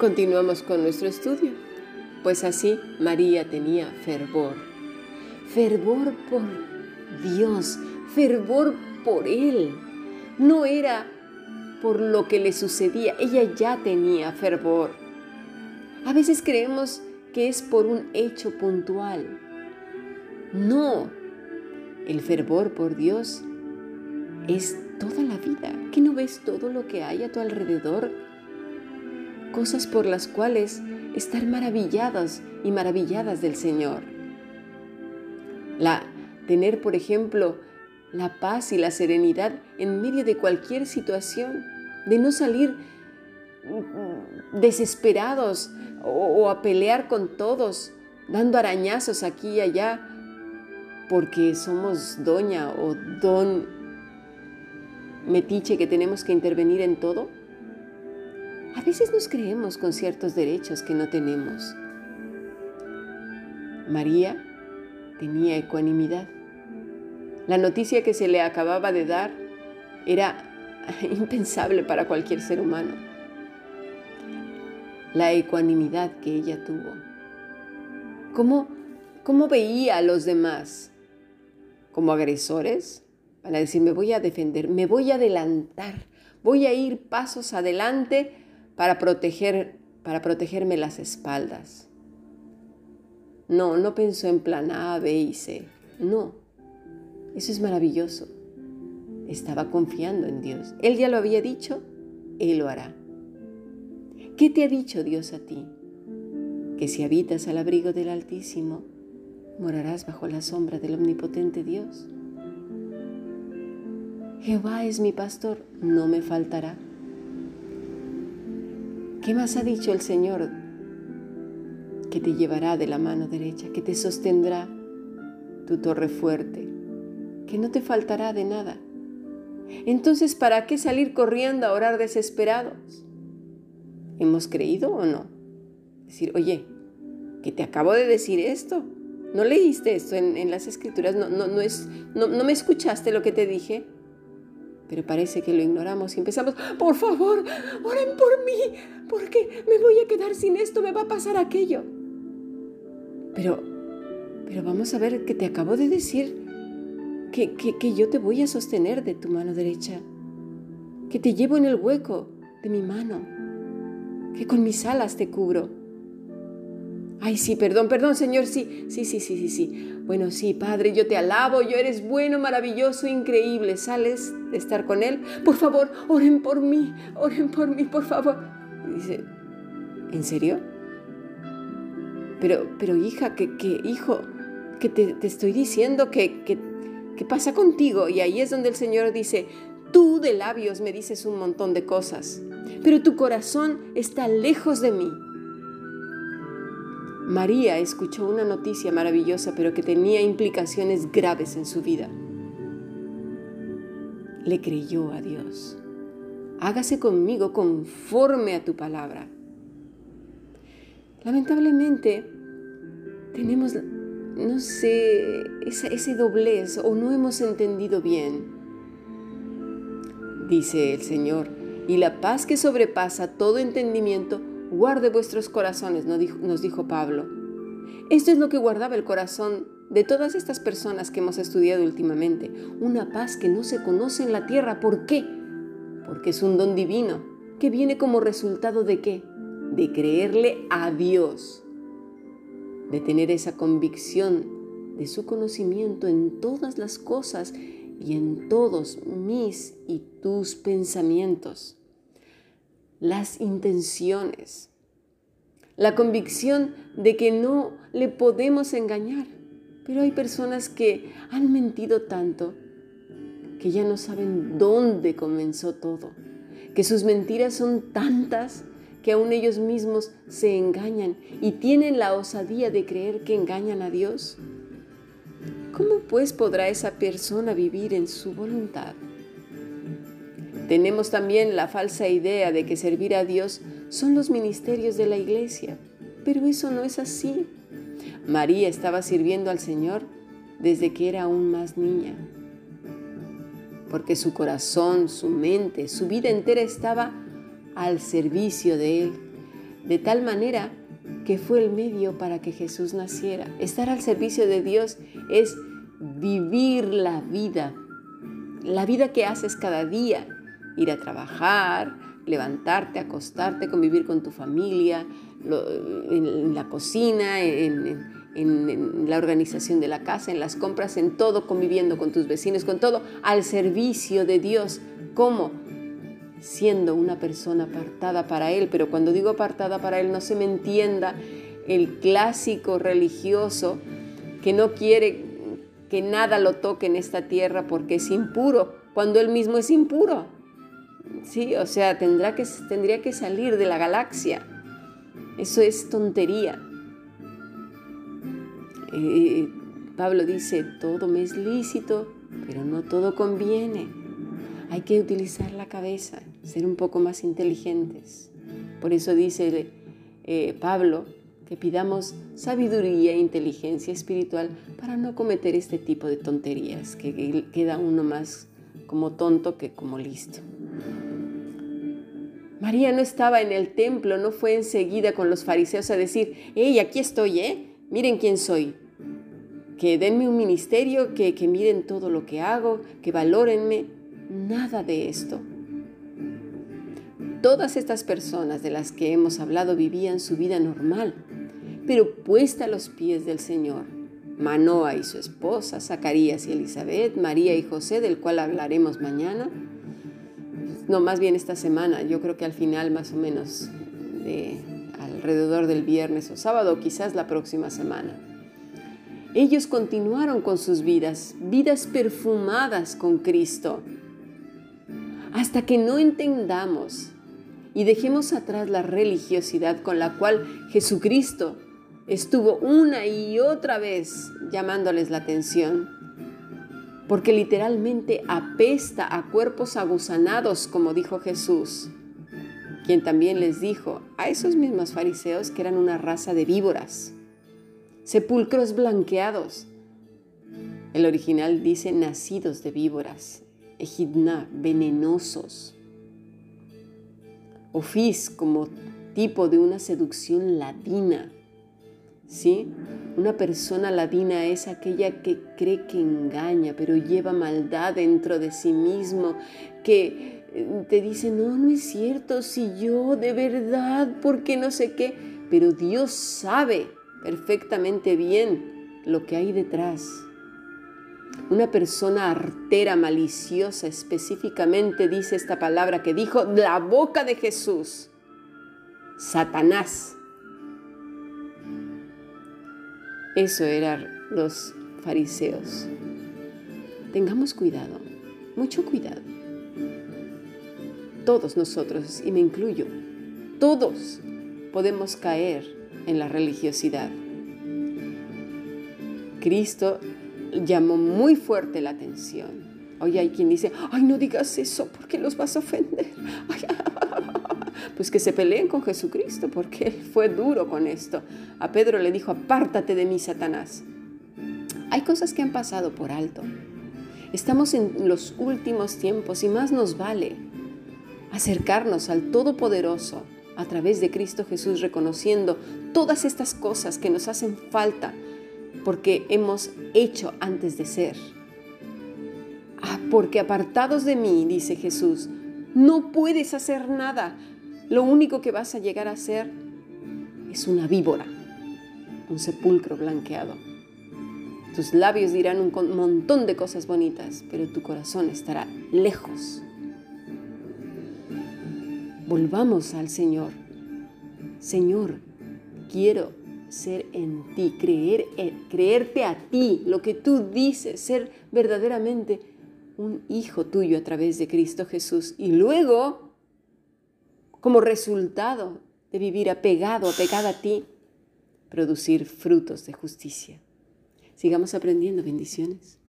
Continuamos con nuestro estudio. Pues así María tenía fervor. Fervor por Dios, fervor por Él. No era por lo que le sucedía, ella ya tenía fervor. A veces creemos que es por un hecho puntual. No, el fervor por Dios es toda la vida. ¿Que no ves todo lo que hay a tu alrededor? Cosas por las cuales estar maravillados y maravilladas del Señor. La tener, por ejemplo, la paz y la serenidad en medio de cualquier situación, de no salir desesperados o, a pelear con todos, dando arañazos aquí y allá, porque somos doña o don metiche que tenemos que intervenir en todo. A veces nos creemos con ciertos derechos que no tenemos. María tenía ecuanimidad. La noticia que se le acababa de dar era impensable para cualquier ser humano. La ecuanimidad que ella tuvo. ¿Cómo, cómo veía a los demás? ¿Como agresores? Para decir, me voy a defender, me voy a adelantar, voy a ir pasos adelante para, proteger, para protegerme las espaldas. No, no pensó en plan A, B y C. No, eso es maravilloso. Estaba confiando en Dios. Él ya lo había dicho, Él lo hará. ¿Qué te ha dicho Dios a ti? Que si habitas al abrigo del Altísimo, morarás bajo la sombra del omnipotente Dios. Jehová es mi pastor, no me faltará. ¿Qué más ha dicho el Señor? Que te llevará de la mano derecha, que te sostendrá tu torre fuerte, que no te faltará de nada. Entonces, ¿para qué salir corriendo a orar desesperados? ¿Hemos creído o no? Decir, oye, que te acabo de decir esto. ¿No leíste esto en, las escrituras? ¿No, no, no, es, no, ¿No me escuchaste lo que te dije? Pero parece que lo ignoramos y empezamos, por favor, oren por mí, porque me voy a quedar sin esto, me va a pasar aquello. Pero, pero vamos a ver que te acabo de decir que, que, que yo te voy a sostener de tu mano derecha, que te llevo en el hueco de mi mano, que con mis alas te cubro. Ay, sí, perdón, perdón, Señor, sí, sí, sí, sí, sí, sí. Bueno, sí, Padre, yo te alabo, yo eres bueno, maravilloso, increíble. ¿Sales de estar con Él? Por favor, oren por mí, oren por mí, por favor. Y dice, ¿en serio? Pero, pero hija, que, que hijo, que te, te estoy diciendo que, que, que pasa contigo. Y ahí es donde el Señor dice, tú de labios me dices un montón de cosas, pero tu corazón está lejos de mí. María escuchó una noticia maravillosa, pero que tenía implicaciones graves en su vida. Le creyó a Dios. Hágase conmigo conforme a tu palabra. Lamentablemente, tenemos, no sé, ese doblez o no hemos entendido bien. Dice el Señor, y la paz que sobrepasa todo entendimiento guarde vuestros corazones, nos dijo Pablo. Esto es lo que guardaba el corazón de todas estas personas que hemos estudiado últimamente. Una paz que no se conoce en la tierra. ¿Por qué? Porque es un don divino que viene como resultado de qué? De creerle a Dios, de tener esa convicción de su conocimiento en todas las cosas y en todos mis y tus pensamientos las intenciones, la convicción de que no le podemos engañar. Pero hay personas que han mentido tanto que ya no saben dónde comenzó todo, que sus mentiras son tantas que aún ellos mismos se engañan y tienen la osadía de creer que engañan a Dios. ¿Cómo pues podrá esa persona vivir en su voluntad? Tenemos también la falsa idea de que servir a Dios son los ministerios de la iglesia, pero eso no es así. María estaba sirviendo al Señor desde que era aún más niña, porque su corazón, su mente, su vida entera estaba al servicio de Él. de tal manera que fue el medio para que Jesús naciera. Estar al servicio de Dios es vivir la vida, la vida que haces cada día, ir a trabajar, levantarte, acostarte, convivir con tu familia, en la cocina, en, la organización de la casa, en las compras, en todo, conviviendo con tus vecinos, con todo, al servicio de Dios. ¿Cómo? Siendo una persona apartada para Él, pero cuando digo apartada para Él no se me entienda el clásico religioso que no quiere que nada lo toque en esta tierra porque es impuro, cuando Él mismo es impuro. Sí, o sea, tendrá que, tendría que salir de la galaxia. Eso es tontería. Eh, Pablo dice, todo me es lícito, pero no todo conviene. Hay que utilizar la cabeza, ser un poco más inteligentes. Por eso dice eh, Pablo que pidamos sabiduría e inteligencia espiritual para no cometer este tipo de tonterías, que queda uno más como tonto que como listo. María no estaba en el templo, no fue enseguida con los fariseos a decir, hey, aquí estoy, ¿eh? Miren quién soy. Que denme un ministerio, que, que miren todo lo que hago, que valórenme. Nada de esto. Todas estas personas de las que hemos hablado vivían su vida normal, pero puesta a los pies del Señor. Manoa y su esposa, Zacarías y Elizabeth, María y José, del cual hablaremos mañana, no, más bien esta semana, yo creo que al final más o menos de alrededor del viernes o sábado, quizás la próxima semana. Ellos continuaron con sus vidas, vidas perfumadas con Cristo, hasta que no entendamos y dejemos atrás la religiosidad con la cual Jesucristo estuvo una y otra vez llamándoles la atención porque literalmente apesta a cuerpos aguzanados, como dijo Jesús, quien también les dijo a esos mismos fariseos que eran una raza de víboras, sepulcros blanqueados. El original dice nacidos de víboras, ejidna, venenosos. Ofis como tipo de una seducción ladina, ¿sí? Una persona ladina es aquella que cree que engaña, pero lleva maldad dentro de sí mismo, que eh, te dice, no, no es cierto, si yo de verdad, porque no sé qué, pero Dios sabe perfectamente bien lo que hay detrás. Una persona artera, maliciosa, específicamente dice esta palabra que dijo la boca de Jesús, Satanás eso eran los fariseos. Tengamos cuidado, mucho cuidado. Todos nosotros, y me incluyo, todos podemos caer en la religiosidad. Cristo llamó muy fuerte la atención. Hoy hay quien dice, ay, no digas eso porque los vas a ofender. Pues que se peleen con Jesucristo, porque él fue duro con esto. A Pedro le dijo, apártate de mí, Satanás. Hay cosas que han pasado por alto. Estamos en los últimos tiempos y más nos vale acercarnos al Todopoderoso a través de Cristo Jesús, reconociendo todas estas cosas que nos hacen falta porque hemos hecho antes de ser. Ah, porque apartados de mí, dice Jesús, no puedes hacer nada lo único que vas a llegar a ser es una víbora, un sepulcro blanqueado. Tus labios dirán un montón de cosas bonitas, pero tu corazón estará lejos. Volvamos al Señor. Señor, quiero ser en ti, creer, creerte a ti, lo que tú dices, ser verdaderamente un hijo tuyo a través de Cristo Jesús. Y luego como resultado de vivir apegado, apegada a ti, producir frutos de justicia. Sigamos aprendiendo bendiciones.